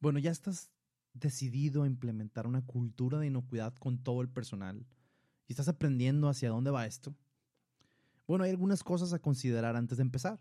Bueno, ya estás decidido a implementar una cultura de inocuidad con todo el personal y estás aprendiendo hacia dónde va esto. Bueno, hay algunas cosas a considerar antes de empezar,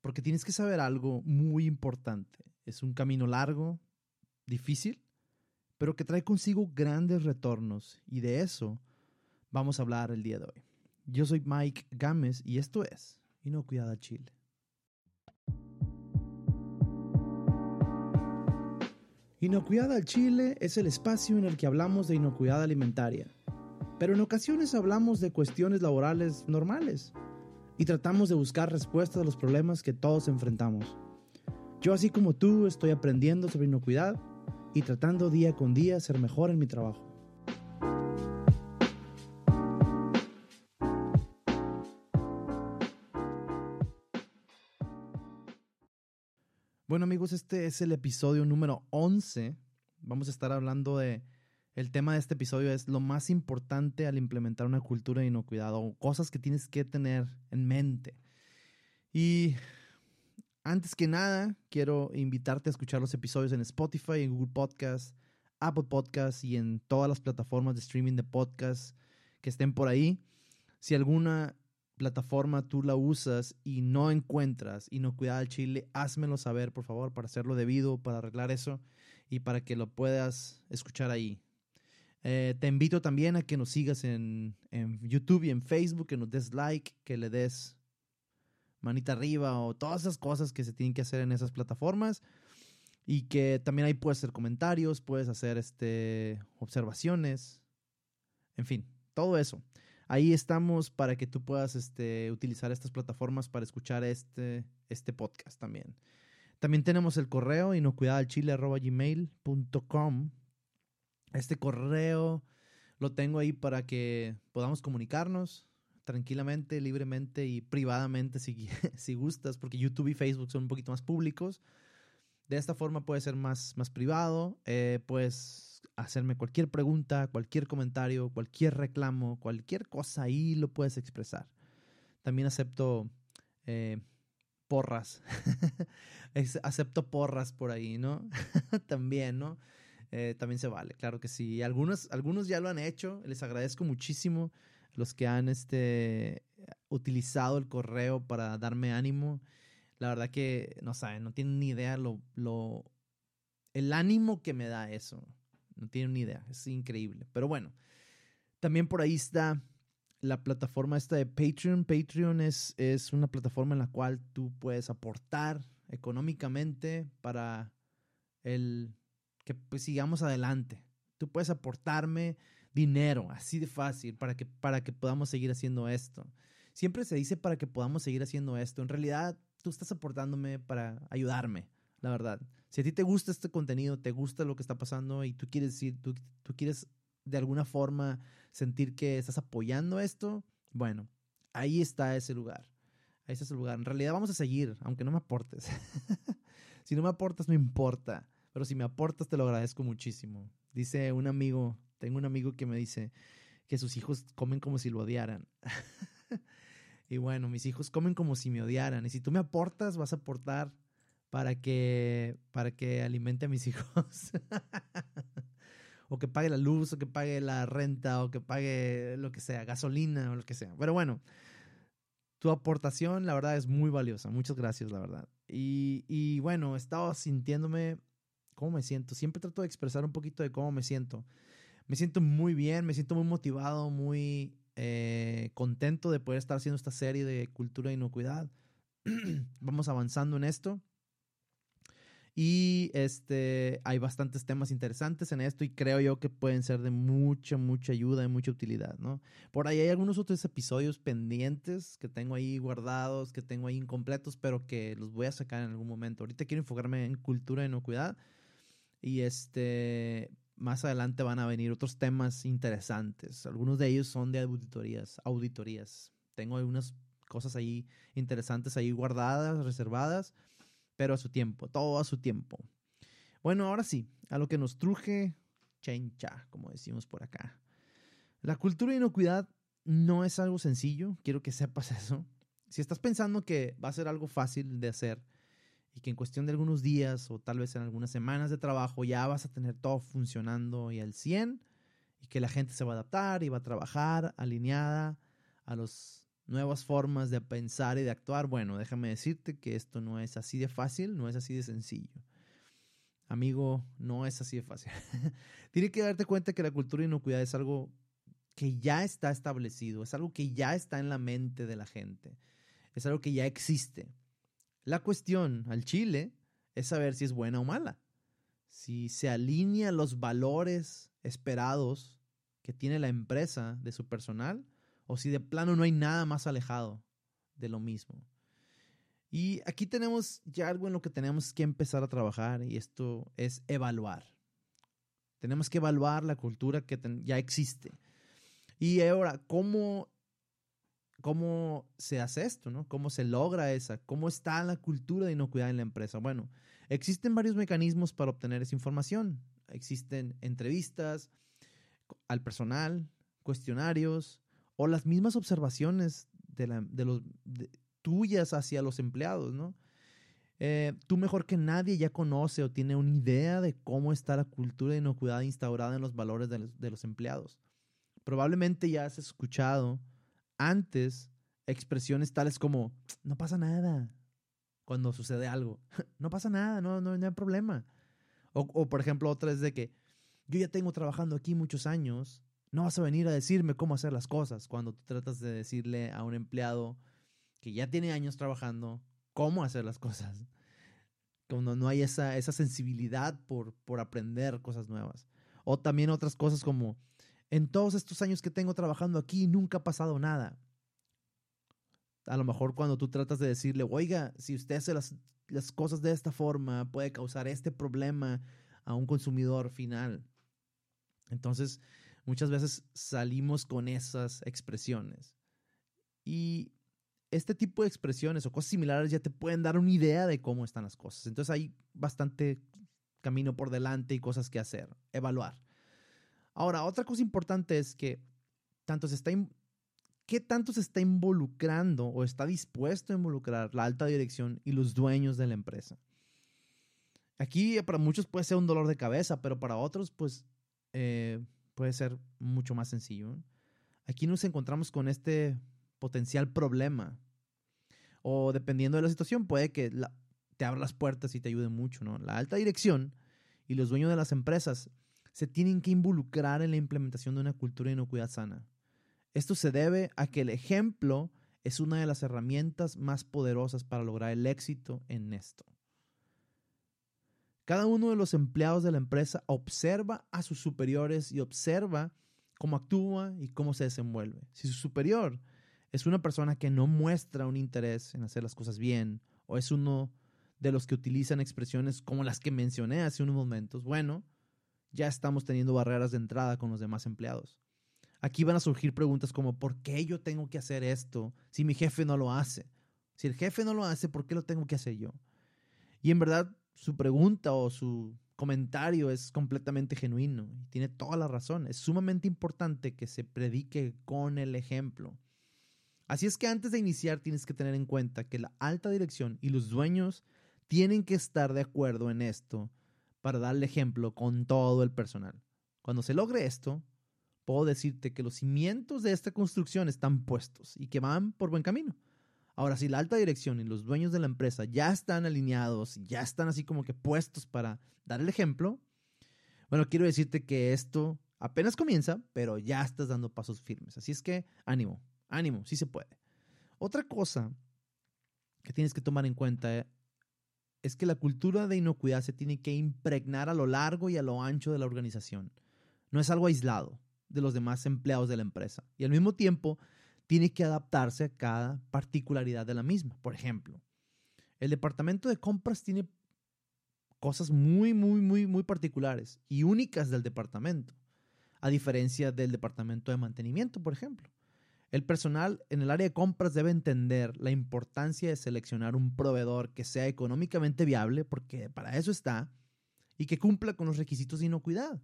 porque tienes que saber algo muy importante. Es un camino largo, difícil, pero que trae consigo grandes retornos y de eso vamos a hablar el día de hoy. Yo soy Mike Gámez y esto es Inocuidad a Chile. Inocuidad al Chile es el espacio en el que hablamos de inocuidad alimentaria, pero en ocasiones hablamos de cuestiones laborales normales y tratamos de buscar respuestas a los problemas que todos enfrentamos. Yo así como tú estoy aprendiendo sobre inocuidad y tratando día con día ser mejor en mi trabajo. Bueno amigos, este es el episodio número 11. Vamos a estar hablando de... El tema de este episodio es lo más importante al implementar una cultura de inocuidad o cosas que tienes que tener en mente. Y antes que nada, quiero invitarte a escuchar los episodios en Spotify, en Google Podcasts, Apple Podcasts y en todas las plataformas de streaming de podcasts que estén por ahí. Si alguna plataforma tú la usas y no encuentras inocuidad al chile, házmelo saber, por favor, para hacerlo debido, para arreglar eso y para que lo puedas escuchar ahí. Eh, te invito también a que nos sigas en, en, YouTube y en Facebook, que nos des like, que le des manita arriba o todas esas cosas que se tienen que hacer en esas plataformas. Y que también ahí puedes hacer comentarios, puedes hacer este, observaciones, en fin, todo eso. Ahí estamos para que tú puedas este, utilizar estas plataformas para escuchar este, este podcast también. También tenemos el correo inocuidadalchile.gmail.com. Este correo lo tengo ahí para que podamos comunicarnos tranquilamente, libremente y privadamente si, si gustas, porque YouTube y Facebook son un poquito más públicos. De esta forma puede ser más, más privado. Eh, pues hacerme cualquier pregunta, cualquier comentario, cualquier reclamo, cualquier cosa ahí lo puedes expresar. También acepto eh, porras. acepto porras por ahí, ¿no? también, ¿no? Eh, también se vale, claro que sí. Algunos, algunos ya lo han hecho, les agradezco muchísimo los que han este, utilizado el correo para darme ánimo. La verdad que no saben, no tienen ni idea lo, lo, el ánimo que me da eso. No tienen ni idea, es increíble. Pero bueno, también por ahí está la plataforma esta de Patreon. Patreon es, es una plataforma en la cual tú puedes aportar económicamente para el que pues, sigamos adelante. Tú puedes aportarme dinero, así de fácil, para que, para que podamos seguir haciendo esto. Siempre se dice para que podamos seguir haciendo esto. En realidad, tú estás aportándome para ayudarme la verdad. Si a ti te gusta este contenido, te gusta lo que está pasando y tú quieres decir, tú, tú quieres de alguna forma sentir que estás apoyando esto, bueno, ahí está ese lugar. Ahí está ese lugar. En realidad vamos a seguir, aunque no me aportes. si no me aportas, no importa. Pero si me aportas, te lo agradezco muchísimo. Dice un amigo, tengo un amigo que me dice que sus hijos comen como si lo odiaran. y bueno, mis hijos comen como si me odiaran. Y si tú me aportas, vas a aportar para que, para que alimente a mis hijos. o que pague la luz, o que pague la renta, o que pague lo que sea, gasolina o lo que sea. Pero bueno, tu aportación, la verdad, es muy valiosa. Muchas gracias, la verdad. Y, y bueno, he estado sintiéndome, ¿cómo me siento? Siempre trato de expresar un poquito de cómo me siento. Me siento muy bien, me siento muy motivado, muy eh, contento de poder estar haciendo esta serie de cultura de inocuidad. Vamos avanzando en esto. Y este, hay bastantes temas interesantes en esto y creo yo que pueden ser de mucha, mucha ayuda y mucha utilidad, ¿no? Por ahí hay algunos otros episodios pendientes que tengo ahí guardados, que tengo ahí incompletos, pero que los voy a sacar en algún momento. Ahorita quiero enfocarme en cultura de inocuidad y este, más adelante van a venir otros temas interesantes. Algunos de ellos son de auditorías, auditorías. Tengo algunas cosas ahí interesantes ahí guardadas, reservadas pero a su tiempo, todo a su tiempo. Bueno, ahora sí, a lo que nos truje, chencha, como decimos por acá. La cultura de inocuidad no es algo sencillo, quiero que sepas eso. Si estás pensando que va a ser algo fácil de hacer y que en cuestión de algunos días o tal vez en algunas semanas de trabajo ya vas a tener todo funcionando y al 100 y que la gente se va a adaptar y va a trabajar alineada a las nuevas formas de pensar y de actuar. Bueno, déjame decirte que esto no es así de fácil, no es así de sencillo. Amigo, no es así de fácil. Tiene que darte cuenta que la cultura de inocuidad es algo que ya está establecido, es algo que ya está en la mente de la gente, es algo que ya existe. La cuestión al Chile es saber si es buena o mala, si se alinea los valores esperados que tiene la empresa de su personal o si de plano no hay nada más alejado de lo mismo. Y aquí tenemos ya algo en lo que tenemos que empezar a trabajar y esto es evaluar. Tenemos que evaluar la cultura que ya existe. Y ahora, ¿cómo ¿Cómo se hace esto? ¿no? ¿Cómo se logra esa? ¿Cómo está la cultura de inocuidad en la empresa? Bueno, existen varios mecanismos para obtener esa información. Existen entrevistas al personal, cuestionarios o las mismas observaciones de, los, tuyas hacia los empleados, ¿no? Eh, tú mejor que nadie ya conoce o tiene una idea de cómo está la cultura de inocuidad instaurada en los valores de los, de los empleados. Probablemente ya has escuchado antes expresiones tales como, no pasa nada cuando sucede algo. No pasa nada, no, no, hay problema. O, por ejemplo, otra es de que yo ya tengo trabajando aquí muchos años, no vas a venir a decirme cómo hacer las cosas cuando tú tratas de decirle a un empleado que ya tiene años trabajando cómo hacer las cosas. Cuando no hay esa, esa sensibilidad por, por aprender cosas nuevas. O también otras cosas como, en todos estos años que tengo trabajando aquí nunca ha pasado nada. A lo mejor cuando tú tratas de decirle, oiga, si usted hace las, las cosas de esta forma, puede causar este problema a un consumidor final. Entonces, muchas veces salimos con esas expresiones. Y este tipo de expresiones o cosas similares ya te pueden dar una idea de cómo están las cosas. Entonces hay bastante camino por delante y cosas que hacer, evaluar. Ahora, otra cosa importante es que tanto se está ¿qué tanto se está involucrando o está dispuesto a involucrar la alta dirección y los dueños de la empresa? Aquí para muchos puede ser un dolor de cabeza, pero para otros pues eh, puede ser mucho más sencillo. Aquí nos encontramos con este potencial problema. O dependiendo de la situación, puede que te abra las puertas y te ayude mucho. ¿no? La alta dirección y los dueños de las empresas se tienen que involucrar en la implementación de una cultura de inocuidad sana. Esto se debe a que el ejemplo es una de las herramientas más poderosas para lograr el éxito en esto. Cada uno de los empleados de la empresa observa a sus superiores y observa cómo actúa y cómo se desenvuelve. Si su superior es una persona que no muestra un interés en hacer las cosas bien o es uno de los que utilizan expresiones como las que mencioné hace unos momentos, bueno, ya estamos teniendo barreras de entrada con los demás empleados. Aquí van a surgir preguntas como, ¿por qué yo tengo que hacer esto si mi jefe no lo hace? Si el jefe no lo hace, ¿por qué lo tengo que hacer yo? Y en verdad, su pregunta o su comentario es completamente genuino y tiene toda la razón. Es sumamente importante que se predique con el ejemplo. Así es que antes de iniciar tienes que tener en cuenta que la alta dirección y los dueños tienen que estar de acuerdo en esto para darle ejemplo con todo el personal. Cuando se logre esto, puedo decirte que los cimientos de esta construcción están puestos y que van por buen camino. Ahora, si la alta dirección y los dueños de la empresa ya están alineados, ya están así como que puestos para dar el ejemplo, bueno, quiero decirte que esto apenas comienza, pero ya estás dando pasos firmes. Así es que ánimo, ánimo, sí se puede. Otra cosa que tienes que tomar en cuenta es que la cultura de inocuidad se tiene que impregnar a lo largo y a lo ancho de la organización. No es algo aislado de los demás empleados de la empresa. Y al mismo tiempo, tiene que adaptarse a cada particularidad de la misma. Por ejemplo, el departamento de compras tiene cosas muy, muy, muy, muy particulares y únicas del departamento, a diferencia del departamento de mantenimiento, por ejemplo. El personal en el área de compras debe entender la importancia de seleccionar un proveedor que sea económicamente viable, porque para eso está, y que cumpla con los requisitos de inocuidad.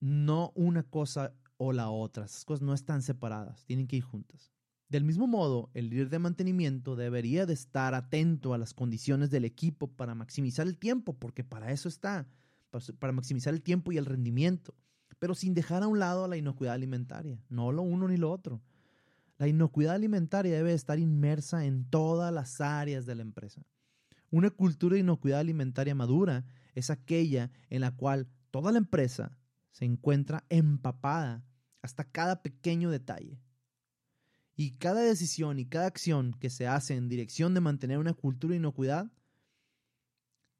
No una cosa o la otra, esas cosas no están separadas, tienen que ir juntas. Del mismo modo, el líder de mantenimiento debería de estar atento a las condiciones del equipo para maximizar el tiempo, porque para eso está, para maximizar el tiempo y el rendimiento, pero sin dejar a un lado la inocuidad alimentaria, no lo uno ni lo otro. La inocuidad alimentaria debe estar inmersa en todas las áreas de la empresa. Una cultura de inocuidad alimentaria madura es aquella en la cual toda la empresa se encuentra empapada hasta cada pequeño detalle. Y cada decisión y cada acción que se hace en dirección de mantener una cultura de inocuidad,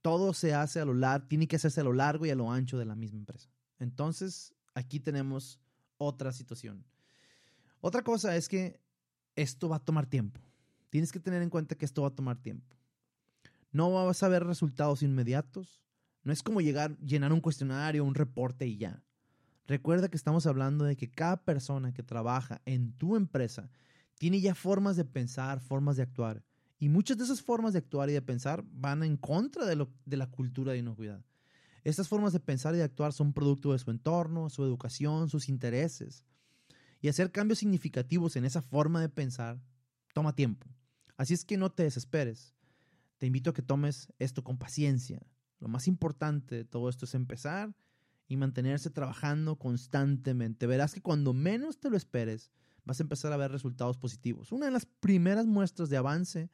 todo se hace a lo largo, tiene que hacerse a lo largo y a lo ancho de la misma empresa. Entonces, aquí tenemos otra situación. Otra cosa es que esto va a tomar tiempo. Tienes que tener en cuenta que esto va a tomar tiempo. No vas a ver resultados inmediatos. No es como llegar, llenar un cuestionario, un reporte y ya. Recuerda que estamos hablando de que cada persona que trabaja en tu empresa tiene ya formas de pensar, formas de actuar. Y muchas de esas formas de actuar y de pensar van en contra de, la cultura de inocuidad. Estas formas de pensar y de actuar son producto de su entorno, su educación, sus intereses. Y hacer cambios significativos en esa forma de pensar toma tiempo. Así es que no te desesperes. Te invito a que tomes esto con paciencia. Lo más importante de todo esto es empezar y mantenerse trabajando constantemente. Verás que cuando menos te lo esperes, vas a empezar a ver resultados positivos. Una de las primeras muestras de avance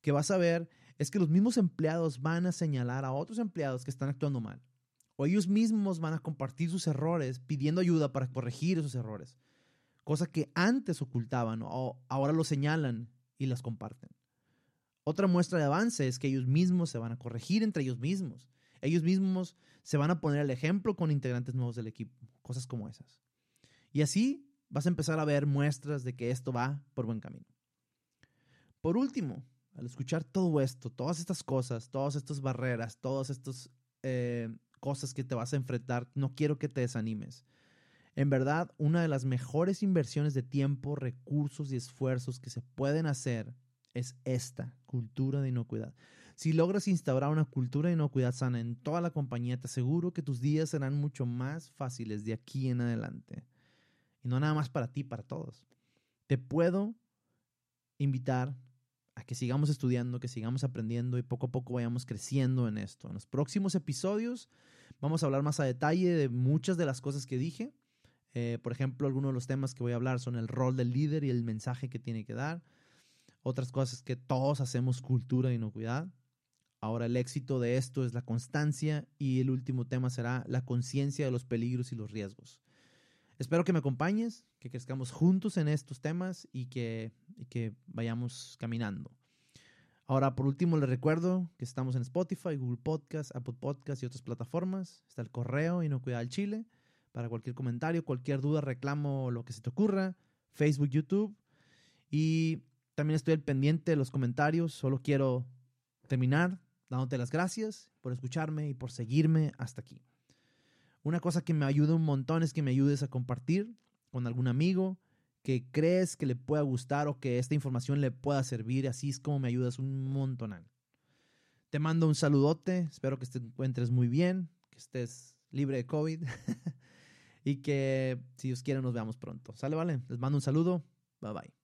que vas a ver es que los mismos empleados van a señalar a otros empleados que están actuando mal. O ellos mismos van a compartir sus errores pidiendo ayuda para corregir esos errores cosa que antes ocultaban o ahora lo señalan y las comparten. Otra muestra de avance es que ellos mismos se van a corregir entre ellos mismos. Ellos mismos se van a poner el ejemplo con integrantes nuevos del equipo, cosas como esas. Y así vas a empezar a ver muestras de que esto va por buen camino. Por último, al escuchar todo esto, todas estas cosas, todas estas barreras, todas estas eh, cosas que te vas a enfrentar, no quiero que te desanimes. En verdad, una de las mejores inversiones de tiempo, recursos y esfuerzos que se pueden hacer es esta cultura de inocuidad. Si logras instaurar una cultura de inocuidad sana en toda la compañía, te aseguro que tus días serán mucho más fáciles de aquí en adelante. Y no nada más para ti, para todos. Te puedo invitar a que sigamos estudiando, que sigamos aprendiendo y poco a poco vayamos creciendo en esto. En los próximos episodios vamos a hablar más a detalle de muchas de las cosas que dije eh, por ejemplo, algunos de los temas que voy a hablar son el rol del líder y el mensaje que tiene que dar. Otras cosas que todos hacemos cultura de inocuidad. Ahora el éxito de esto es la constancia y el último tema será la conciencia de los peligros y los riesgos. Espero que me acompañes, que crezcamos juntos en estos temas y que, que vayamos caminando. Ahora, por último, les recuerdo que estamos en Spotify, Google Podcast, Apple Podcast y otras plataformas. Está el correo Inocuidad al Chile para cualquier comentario, cualquier duda, reclamo, lo que se te ocurra, Facebook, YouTube. Y también estoy al pendiente de los comentarios. Solo quiero terminar dándote las gracias por escucharme y por seguirme hasta aquí. Una cosa que me ayuda un montón es que me ayudes a compartir con algún amigo que crees que le pueda gustar o que esta información le pueda servir. Así es como me ayudas un montonal. Te mando un saludote. Espero que te encuentres muy bien, que estés libre de COVID. y que si Dios quiere nos veamos pronto. ¿Sale, vale? Les mando un saludo. Bye bye.